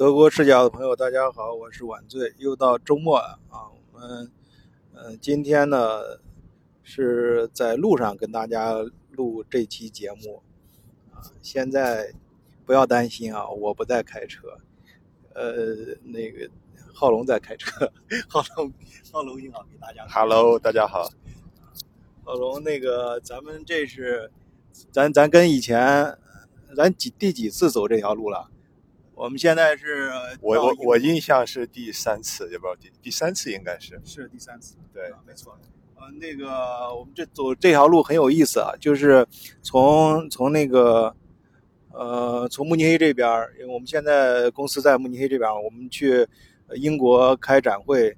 德国视角的朋友，大家好，我是晚醉，又到周末了啊。我们，呃，今天呢是在路上跟大家录这期节目啊。现在不要担心啊，我不在开车，呃，那个浩龙在开车。浩龙，浩龙你好，给大家。Hello，大家好。浩龙，那个咱们这是，咱咱跟以前，咱几第几次走这条路了？我们现在是，我我我印象是第三次，也不知道第第三次应该是是第三次，对，没错。呃，那个我们这走这条路很有意思啊，就是从从那个呃从慕尼黑这边，因为我们现在公司在慕尼黑这边，我们去英国开展会，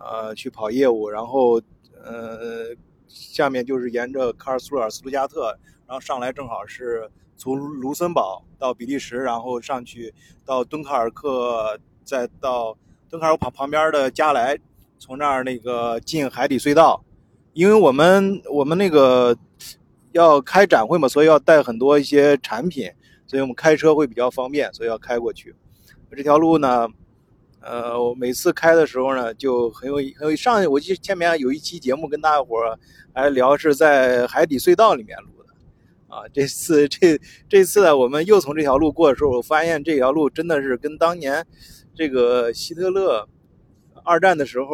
呃，去跑业务，然后呃下面就是沿着卡尔苏尔、斯图加特，然后上来正好是。从卢森堡到比利时，然后上去到敦刻尔克，再到敦刻尔克旁旁边的加莱，从那儿那个进海底隧道。因为我们我们那个要开展会嘛，所以要带很多一些产品，所以我们开车会比较方便，所以要开过去。这条路呢，呃，我每次开的时候呢，就很有很有上我记得前面有一期节目跟大家伙儿还聊是在海底隧道里面录。啊，这次这这次呢，我们又从这条路过的时候，我发现这条路真的是跟当年这个希特勒二战的时候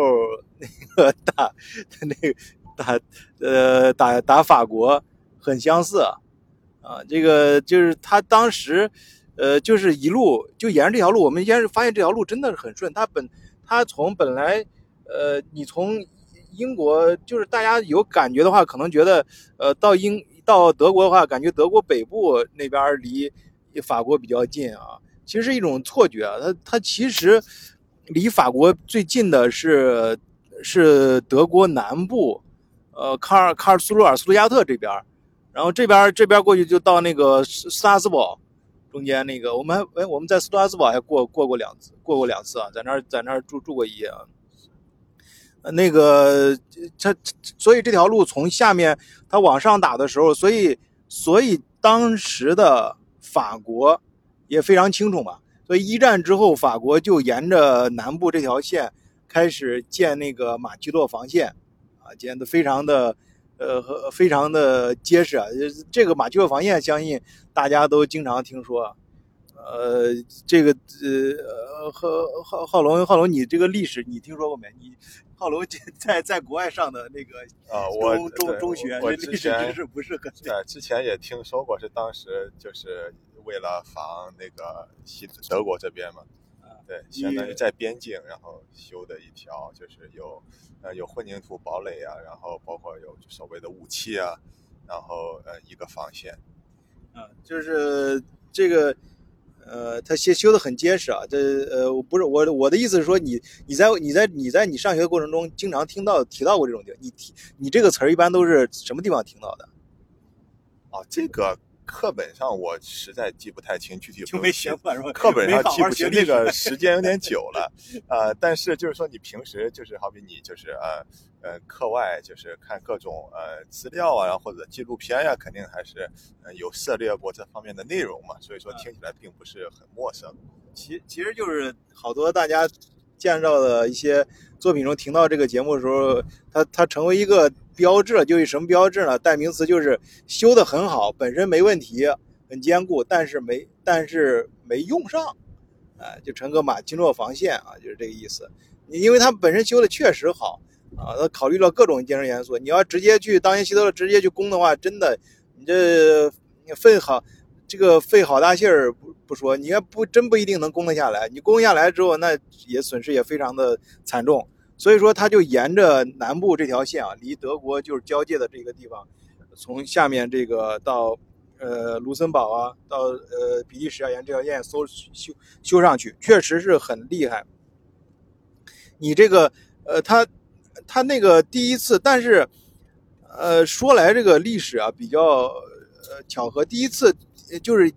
那个打那个打呃打打法国很相似啊。这个就是他当时呃就是一路就沿着这条路，我们先是发现这条路真的是很顺。他本他从本来呃你从英国就是大家有感觉的话，可能觉得呃到英。到德国的话，感觉德国北部那边离法国比较近啊，其实是一种错觉。它它其实离法国最近的是是德国南部，呃，卡尔卡尔苏鲁尔、苏图加特这边，然后这边这边过去就到那个斯拉斯堡中间那个，我们还哎我们在斯图拉斯堡还过过过两次，过过两次啊，在那儿在那儿住住过一夜啊。那个，它所以这条路从下面它往上打的时候，所以所以当时的法国也非常清楚嘛。所以一战之后，法国就沿着南部这条线开始建那个马奇诺防线，啊，建的非常的呃和非常的结实啊。这个马奇诺防线，相信大家都经常听说。呃，这个呃，浩浩浩龙浩龙，你这个历史你听说过没？你。浩龙在在国外上的那个啊，我中中中学，我历史知识不是很对。之前也听说过，是当时就是为了防那个西德国这边嘛，对，相当于在边境，然后修的一条，就是有呃有混凝土堡垒啊，然后包括有所谓的武器啊，然后呃一个防线，嗯，就是这个。呃，它修修的很结实啊，这呃，不是我我的意思是说，你你在你在你在你上学过程中，经常听到提到过这种地，你提你这个词儿一般都是什么地方听到的？啊，这个。课本上我实在记不太清具体，就没学过是吧？课本上记不清，那个时间有点久了。呃，但是就是说你平时就是好比你就是呃呃课外就是看各种呃资料啊，或者纪录片呀，肯定还是呃有涉猎过这方面的内容嘛。所以说听起来并不是很陌生。其其实就是好多大家建造的一些作品中听到这个节目的时候，它它成为一个。标志就是什么标志呢？代名词就是修的很好，本身没问题，很坚固，但是没但是没用上，哎，就成个马基诺防线啊，就是这个意思。你因为它本身修的确实好啊，它考虑了各种建设元素。你要直接去当年希特勒直接去攻的话，真的你这费好 这个费好大劲儿不不说，你要不真不一定能攻得下来。你攻下来之后，那也损失也非常的惨重。所以说，他就沿着南部这条线啊，离德国就是交界的这个地方，从下面这个到呃卢森堡啊，到呃比利时啊，沿这条线修修修上去，确实是很厉害。你这个呃，他他那个第一次，但是呃说来这个历史啊比较呃巧合，第一次就是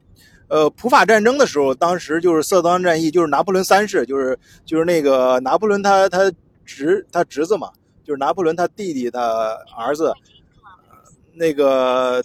呃普法战争的时候，当时就是色当战役，就是拿破仑三世，就是就是那个拿破仑他他。侄他侄子嘛，就是拿破仑他弟弟的儿子，那个，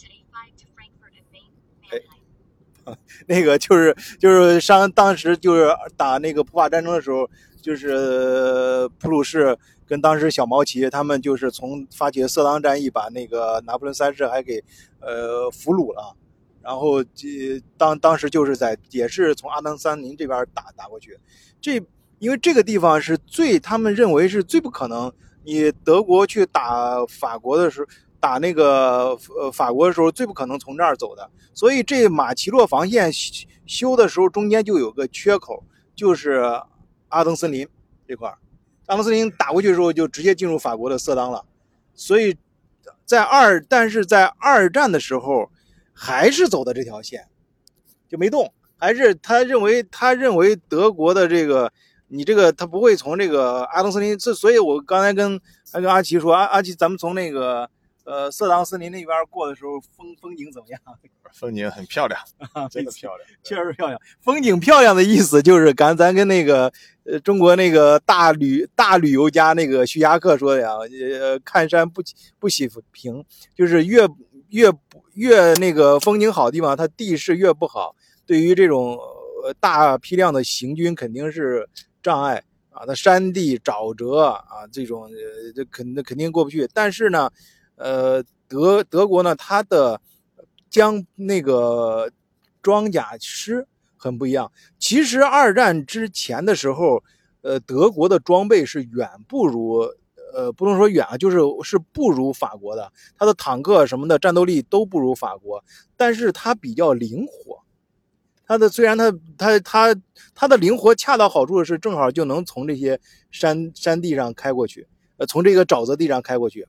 那个就是就是上当时就是打那个普法战争的时候，就是普鲁士跟当时小毛奇他们就是从发起色当战役，把那个拿破仑三世还给呃俘虏了。然后这当当时就是在也是从阿登森林这边打打过去，这因为这个地方是最他们认为是最不可能，你德国去打法国的时候，打那个呃法国的时候最不可能从这儿走的，所以这马奇诺防线修的时候中间就有个缺口，就是阿登森林这块阿登森林打过去的时候就直接进入法国的色当了，所以在二但是在二战的时候。还是走的这条线，就没动。还是他认为，他认为德国的这个，你这个他不会从这个阿登森林。这所以，我刚才跟还跟阿奇说，阿阿奇，咱们从那个呃色当森林那边过的时候，风风景怎么样？风景很漂亮，真的漂亮，确实漂亮。风景漂亮的意思就是，刚咱跟那个呃中国那个大旅大旅游家那个徐霞客说的呀，呃看山不不喜平，就是越。越不越那个风景好的地方，它地势越不好，对于这种大批量的行军肯定是障碍啊。它山地沼泽啊，这种，这肯那肯定过不去。但是呢，呃，德德国呢，它的将那个装甲师很不一样。其实二战之前的时候，呃，德国的装备是远不如。呃，不能说远啊，就是是不如法国的，它的坦克什么的战斗力都不如法国，但是它比较灵活。它的虽然它它它它的灵活恰到好处是，正好就能从这些山山地上开过去，呃，从这个沼泽地上开过去，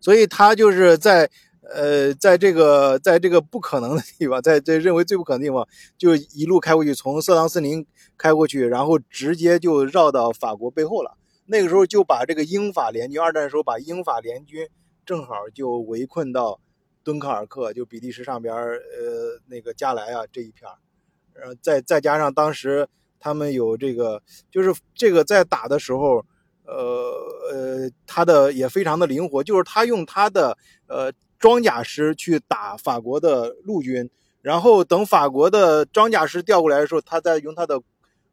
所以它就是在呃在这个在这个不可能的地方，在这认为最不可能的地方，就一路开过去，从色当森林开过去，然后直接就绕到法国背后了。那个时候就把这个英法联军，二战的时候把英法联军正好就围困到敦刻尔克，就比利时上边呃，那个加莱啊这一片儿，再再加上当时他们有这个，就是这个在打的时候，呃呃，他的也非常的灵活，就是他用他的呃装甲师去打法国的陆军，然后等法国的装甲师调过来的时候，他再用他的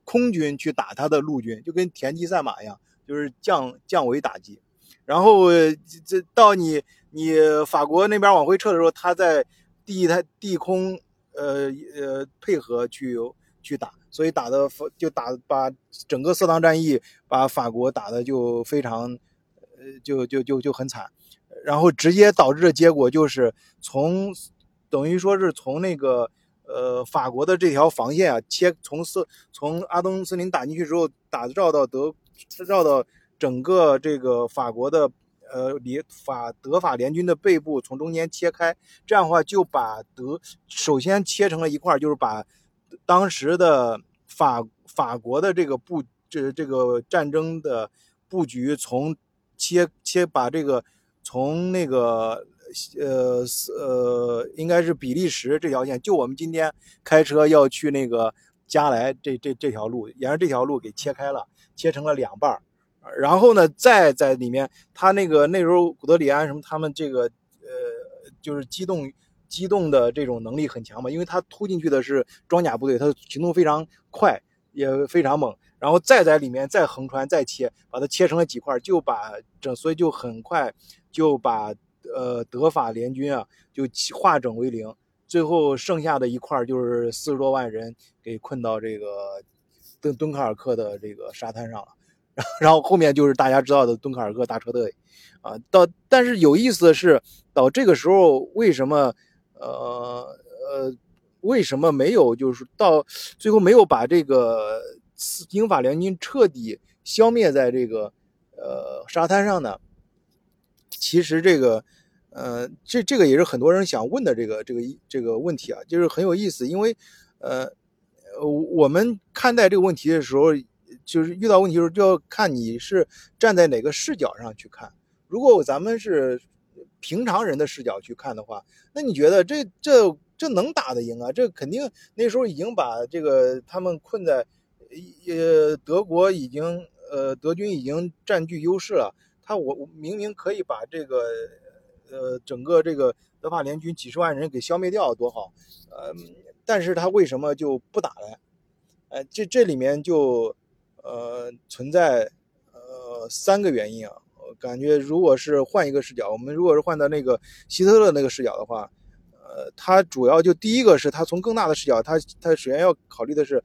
空军去打他的陆军，就跟田忌赛马一样。就是降降维打击，然后这到你你法国那边往回撤的时候，他在地他地空呃呃配合去去打，所以打的就打把整个色当战役把法国打的就非常呃就就就就很惨，然后直接导致的结果就是从等于说是从那个呃法国的这条防线啊切从色从阿登森林打进去之后打绕到德。绕到整个这个法国的呃联法德法联军的背部，从中间切开，这样的话就把德首先切成了一块，就是把当时的法法国的这个布这这个战争的布局从切切把这个从那个呃呃应该是比利时这条线，就我们今天开车要去那个加莱这这这条路，沿着这条路给切开了。切成了两半然后呢，再在里面，他那个那时候古德里安什么，他们这个呃，就是机动机动的这种能力很强嘛，因为他突进去的是装甲部队，他行动非常快，也非常猛，然后再在里面再横穿再切，把它切成了几块，就把整，所以就很快就把呃德法联军啊就化整为零，最后剩下的一块就是四十多万人给困到这个。敦敦刻尔克的这个沙滩上了，然后然后后面就是大家知道的敦刻尔克大车队，啊，到但是有意思的是，到这个时候为什么呃呃为什么没有就是到最后没有把这个英法联军彻底消灭在这个呃沙滩上呢？其实这个呃这这个也是很多人想问的这个这个这个问题啊，就是很有意思，因为呃。呃，我们看待这个问题的时候，就是遇到问题的时候，就要看你是站在哪个视角上去看。如果咱们是平常人的视角去看的话，那你觉得这这这能打得赢啊？这肯定那时候已经把这个他们困在，呃，德国已经呃德军已经占据优势了。他我明明可以把这个呃整个这个德法联军几十万人给消灭掉，多好，呃。但是他为什么就不打来？呃，这这里面就呃存在呃三个原因啊。我感觉如果是换一个视角，我们如果是换到那个希特勒那个视角的话，呃，他主要就第一个是他从更大的视角，他他首先要考虑的是，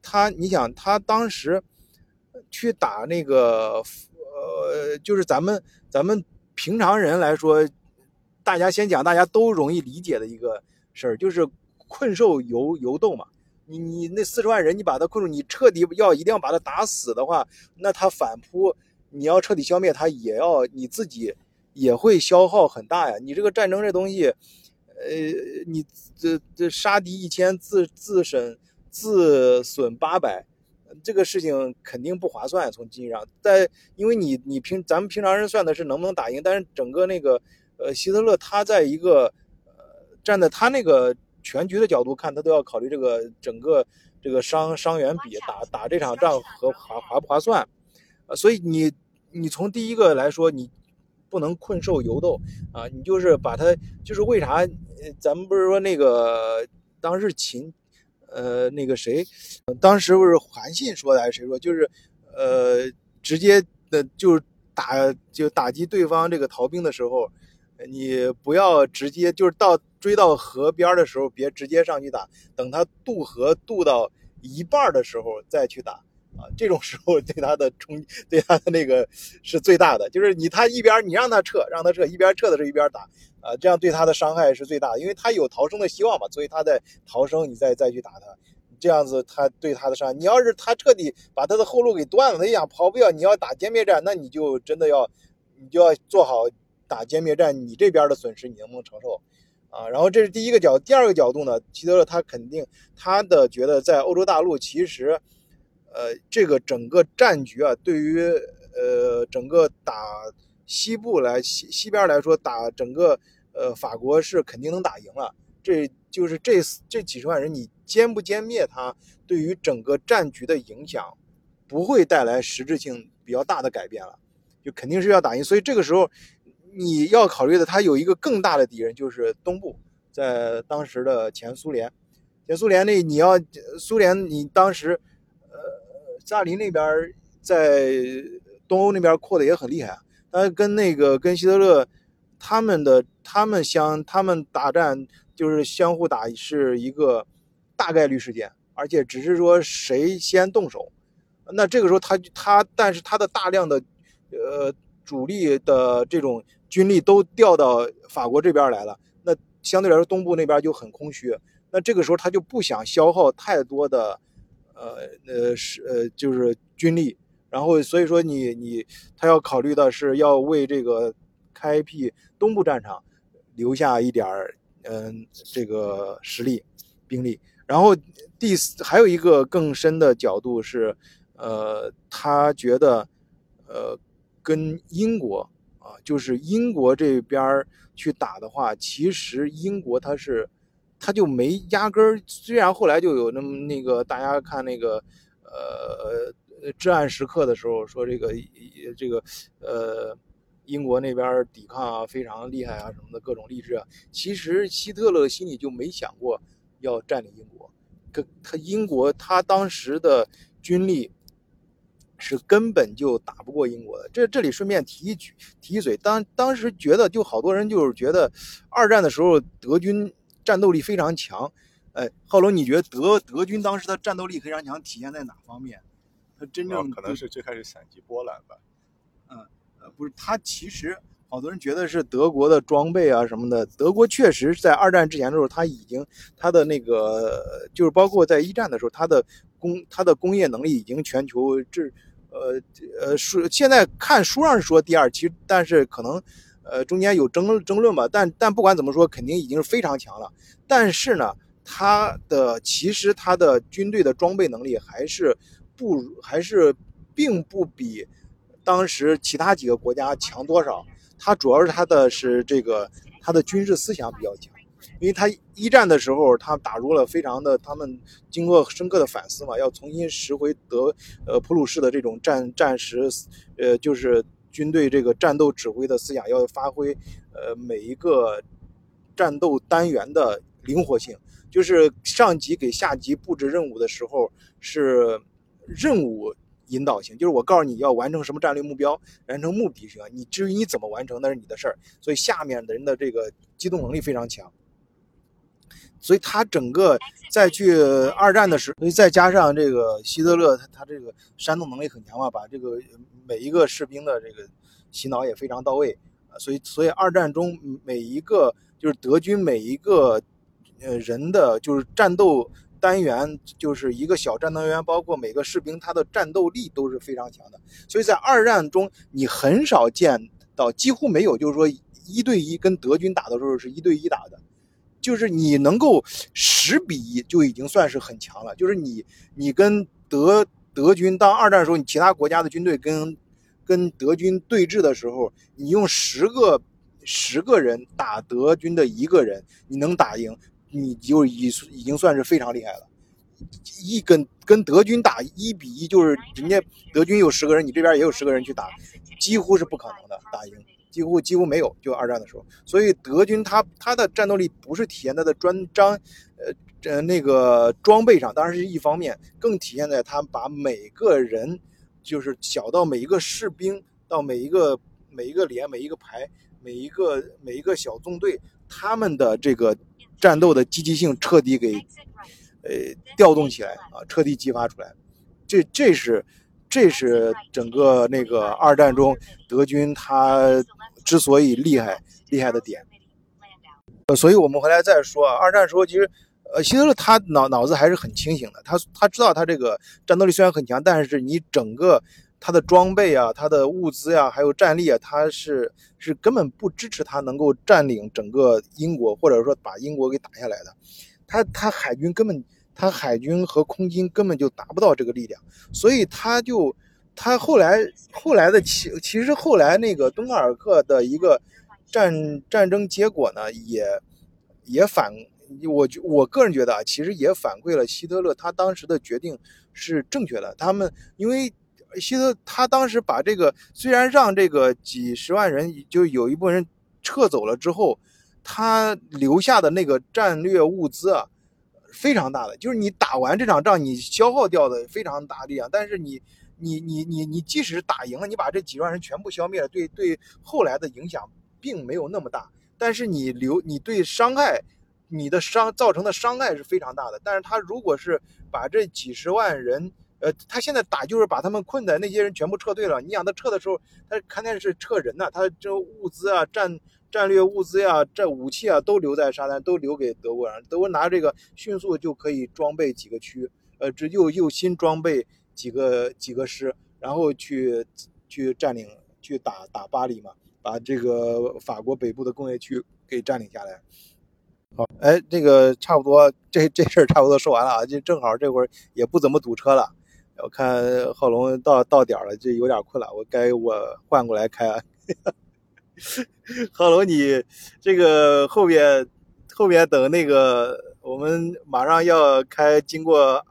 他你想他当时去打那个呃，就是咱们咱们平常人来说，大家先讲大家都容易理解的一个事儿，就是困兽犹犹斗嘛。你你那四十万人，你把他困住，你彻底要一定要把他打死的话，那他反扑，你要彻底消灭他，也要你自己也会消耗很大呀。你这个战争这东西，呃，你这这杀敌一千，自自损自损八百，这个事情肯定不划算。从经济上，在因为你你平咱们平常人算的是能不能打赢，但是整个那个呃希特勒他在一个呃站在他那个。全局的角度看，他都要考虑这个整个这个伤伤员比，打打这场仗和划划不划算，呃，所以你你从第一个来说，你不能困兽犹斗啊，你就是把他就是为啥？咱们不是说那个当时秦，呃，那个谁，当时不是韩信说的还是谁说？就是呃，直接的就是打就打击对方这个逃兵的时候。你不要直接就是到追到河边的时候，别直接上去打，等他渡河渡到一半的时候再去打啊。这种时候对他的冲，对他的那个是最大的。就是你他一边你让他撤，让他撤，一边撤的时候一边打啊，这样对他的伤害是最大的，因为他有逃生的希望嘛。所以他在逃生，你再再去打他，这样子他对他的伤害。你要是他彻底把他的后路给断了，他想跑不掉，你要打歼灭战，那你就真的要你就要做好。打歼灭战，你这边的损失你能不能承受？啊，然后这是第一个角，第二个角度呢，希特勒他肯定他的觉得在欧洲大陆其实，呃，这个整个战局啊，对于呃整个打西部来西西边来说，打整个呃法国是肯定能打赢了。这就是这这几十万人，你歼不歼灭他，对于整个战局的影响不会带来实质性比较大的改变了，就肯定是要打赢。所以这个时候。你要考虑的，它有一个更大的敌人，就是东部，在当时的前苏联，前苏联那你要苏联，你当时，呃，萨林那边在东欧那边扩的也很厉害，他跟那个跟希特勒他们的他们相他们打战就是相互打是一个大概率事件，而且只是说谁先动手，那这个时候他他但是他的大量的呃主力的这种。军力都调到法国这边来了，那相对来说东部那边就很空虚。那这个时候他就不想消耗太多的，呃呃是呃就是军力，然后所以说你你他要考虑的是要为这个开辟东部战场留下一点儿嗯这个实力兵力。然后第四还有一个更深的角度是，呃他觉得呃跟英国。啊，就是英国这边去打的话，其实英国他是，他就没压根儿。虽然后来就有那么那个大家看那个，呃，至暗时刻的时候说这个这个呃，英国那边抵抗啊非常厉害啊什么的各种励志啊，其实希特勒心里就没想过要占领英国，跟他英国他当时的军力。是根本就打不过英国的。这这里顺便提一句，提一嘴，当当时觉得就好多人就是觉得，二战的时候德军战斗力非常强。哎，浩龙，你觉得德德军当时的战斗力非常强，体现在哪方面？他真正可能是最开始闪击波兰吧。嗯，呃，不是，他其实好多人觉得是德国的装备啊什么的。德国确实在二战之前的时候，他已经他的那个就是包括在一战的时候，他的工他的工业能力已经全球这。呃呃，书现在看书上是说第二，其实但是可能，呃，中间有争争论吧。但但不管怎么说，肯定已经非常强了。但是呢，他的其实他的军队的装备能力还是不还是并不比当时其他几个国家强多少。他主要是他的是这个他的军事思想比较强。因为他一战的时候，他打入了非常的，他们经过深刻的反思嘛，要重新拾回德呃普鲁士的这种战战时，呃就是军队这个战斗指挥的思想，要发挥呃每一个战斗单元的灵活性，就是上级给下级布置任务的时候是任务引导型，就是我告诉你要完成什么战略目标，完成目的是吧？你至于你怎么完成那是你的事儿。所以下面的人的这个机动能力非常强。所以他整个再去二战的时候，再加上这个希特勒，他他这个煽动能力很强嘛，把这个每一个士兵的这个洗脑也非常到位。所以所以二战中每一个就是德军每一个呃人的就是战斗单元，就是一个小战斗单元，包括每个士兵他的战斗力都是非常强的。所以在二战中你很少见到，几乎没有，就是说一对一跟德军打的时候是一对一打的。就是你能够十比一就已经算是很强了。就是你，你跟德德军当二战的时候，你其他国家的军队跟跟德军对峙的时候，你用十个十个人打德军的一个人，你能打赢，你就已已经算是非常厉害了。一跟跟德军打一比一，就是人家德军有十个人，你这边也有十个人去打，几乎是不可能的打赢。几乎几乎没有，就二战的时候，所以德军他他的战斗力不是体现在的专章，呃呃那个装备上，当然是一方面，更体现在他把每个人，就是小到每一个士兵，到每一个每一个连、每一个排、每一个每一个小纵队，他们的这个战斗的积极性彻底给呃调动起来啊，彻底激发出来，这这是这是整个那个二战中德军他。之所以厉害，厉害的点，呃，所以我们回来再说啊。二战时候，其实，呃，希特勒他脑脑子还是很清醒的，他他知道他这个战斗力虽然很强，但是你整个他的装备啊、他的物资呀、还有战力啊，他是是根本不支持他能够占领整个英国，或者说把英国给打下来的。他他海军根本，他海军和空军根本就达不到这个力量，所以他就。他后来后来的其其实后来那个敦刻尔克的一个战战争结果呢，也也反我我个人觉得啊，其实也反馈了希特勒他当时的决定是正确的。他们因为希特他当时把这个虽然让这个几十万人就有一部分人撤走了之后，他留下的那个战略物资啊非常大的，就是你打完这场仗你消耗掉的非常大力量，但是你。你你你你，即使打赢了，你把这几万人全部消灭了，对对，后来的影响并没有那么大。但是你留你对伤害，你的伤造成的伤害是非常大的。但是他如果是把这几十万人，呃，他现在打就是把他们困在那些人全部撤退了。你想他撤的时候，他看见是撤人呢，他这物资啊、战战略物资呀、这武器啊都留在沙滩，都留给德国人。德国拿这个迅速就可以装备几个区，呃，这又又新装备。几个几个师，然后去去占领，去打打巴黎嘛，把这个法国北部的工业区给占领下来。好，哎，这个差不多，这这事儿差不多说完了啊，就正好这会儿也不怎么堵车了。我看浩龙到到点了，就有点困了，我该我换过来开。浩龙，你这个后边后边等那个，我们马上要开，经过。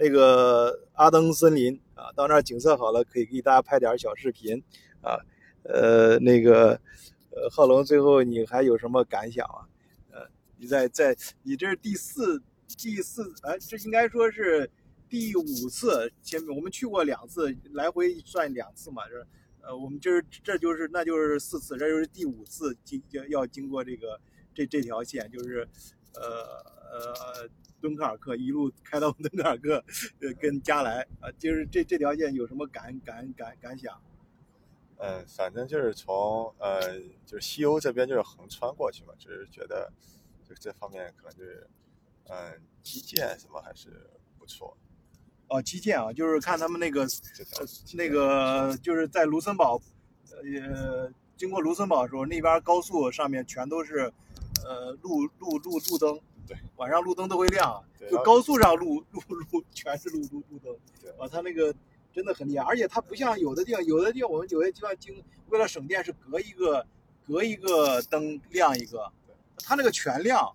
那个阿登森林啊，到那儿景色好了，可以给大家拍点小视频啊。呃，那个呃，浩龙，最后你还有什么感想啊？呃，你在在你这是第四第四哎，这应该说是第五次，前面我们去过两次，来回算两次嘛，是呃，我们就是这就是那就是四次，这就是第五次经要经过这个这这条线，就是呃呃。敦刻尔克一路开到敦刻尔克，呃，跟加莱啊，就是这这条线有什么感感感感想？嗯，反正就是从呃，就是西欧这边就是横穿过去嘛，就是觉得就这方面可能就是，嗯，基建什么还是不错。哦，基建啊，就是看他们那个那个就是在卢森堡，呃，经过卢森堡的时候，那边高速上面全都是呃路路路路灯。晚上路灯都会亮，就高速上路路路全是路路路灯，啊，它那个真的很厉害，而且它不像有的地方，有的地方我们有些地方经为了省电是隔一个隔一个灯亮一个，它那个全亮，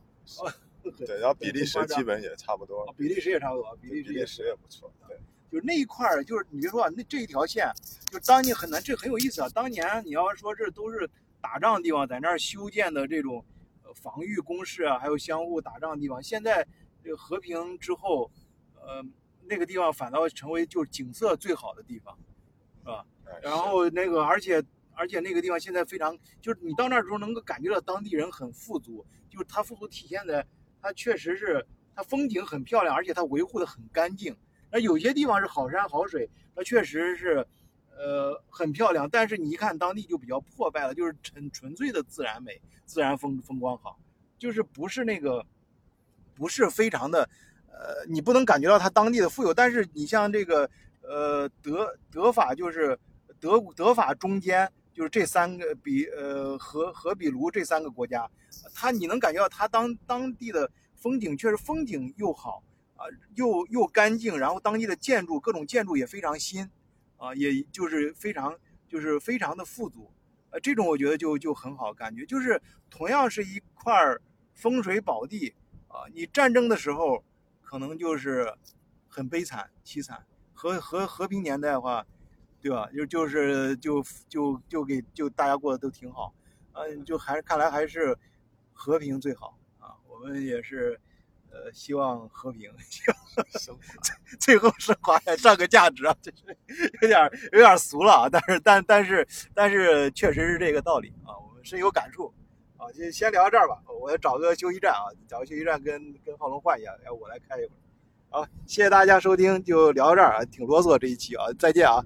对，然后比利时基本也差不多，比利时也差不多，比利时也不错，对，就那一块儿就是你别说那这一条线，就当年很难，这很有意思啊，当年你要说这都是打仗的地方，在那儿修建的这种。防御工事啊，还有相互打仗的地方。现在这个和平之后，呃，那个地方反倒成为就是景色最好的地方，是吧？然后那个而且而且那个地方现在非常，就是你到那儿时候能够感觉到当地人很富足，就是他富足体现在，他确实是他风景很漂亮，而且他维护的很干净。那有些地方是好山好水，那确实是。呃，很漂亮，但是你一看当地就比较破败了，就是纯纯粹的自然美，自然风风光好，就是不是那个，不是非常的，呃，你不能感觉到它当地的富有。但是你像这个，呃，德德法就是德德法中间就是这三个比呃和和比卢这三个国家，它你能感觉到它当当地的风景确实风景又好啊，又又干净，然后当地的建筑各种建筑也非常新。啊，也就是非常，就是非常的富足，呃，这种我觉得就就很好，感觉就是同样是一块风水宝地啊，你战争的时候可能就是很悲惨凄惨，和和和平年代的话，对吧？就就是就就就给就大家过得都挺好，嗯，就还看来还是和平最好啊，我们也是。呃，希望和平，希望，最 后升华上个价值啊，就是 有点有点俗了啊，但是但但是但是确实是这个道理啊，我们深有感触啊，就先聊到这儿吧，我找个休息站啊，找个休息站跟跟浩龙换一下，哎，我来开一会儿，好，谢谢大家收听，就聊到这儿啊，挺啰嗦这一期啊，再见啊。